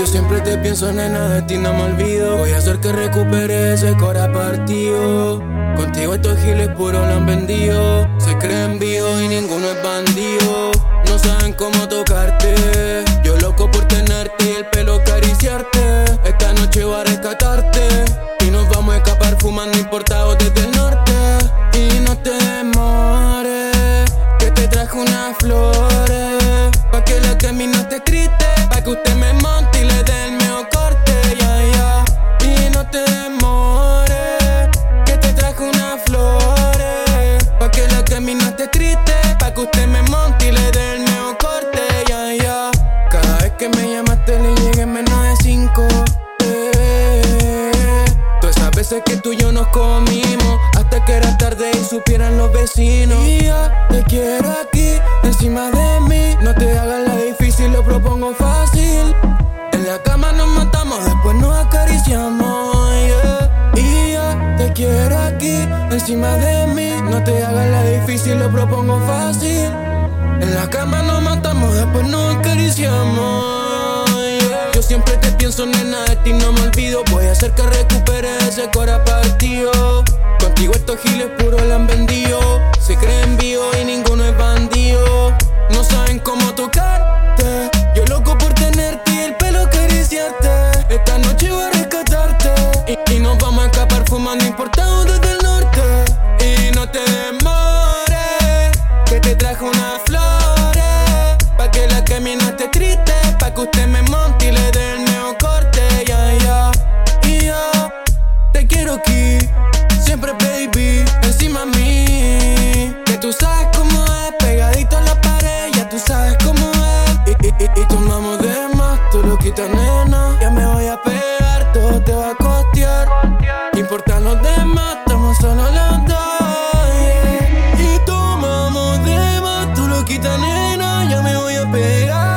Yo siempre te pienso, nena, de ti no me olvido. Voy a hacer que recupere ese cora partido. Contigo estos giles puros lo han vendido. Se creen vivos y ninguno es bandido. No saben cómo tocarte. Camino esté triste. Pa' que usted me monte y le dé el mejor corte. Ya, ya. Y no te demores, que te traje unas flores. Pa' que la camino esté triste. Pa' que usted me monte y le dé el mejor corte. Ya, ya. Cada vez que me llamaste le llegué en menos de cinco. Eh. Veces que tú y yo nos comimos Hasta que era tarde y supieran los vecinos Y te quiero aquí, propongo fácil. En la cama nos matamos, después nos acariciamos. Y yo te quiero aquí, encima de mí. No te hagas la difícil, lo propongo fácil. En la cama nos matamos, después nos acariciamos. Yo siempre te pienso, nena, de ti no me olvido. Voy a hacer que recupere ese cora partido. Contigo estos giles puros la han vendido Y nos vamos a escapar fumando importado desde el norte. Y no te demores, que te trajo unas flores. Pa' que la camina caminaste triste, pa' que usted me monte y le dé el nuevo corte. Ya, ya, y yo te quiero aquí, siempre baby, encima a mí. Que tú sabes cómo es, pegadito a la pared, ya tú sabes cómo es. Y, y, y, tomamos de más, tú lo quitas, nena. pega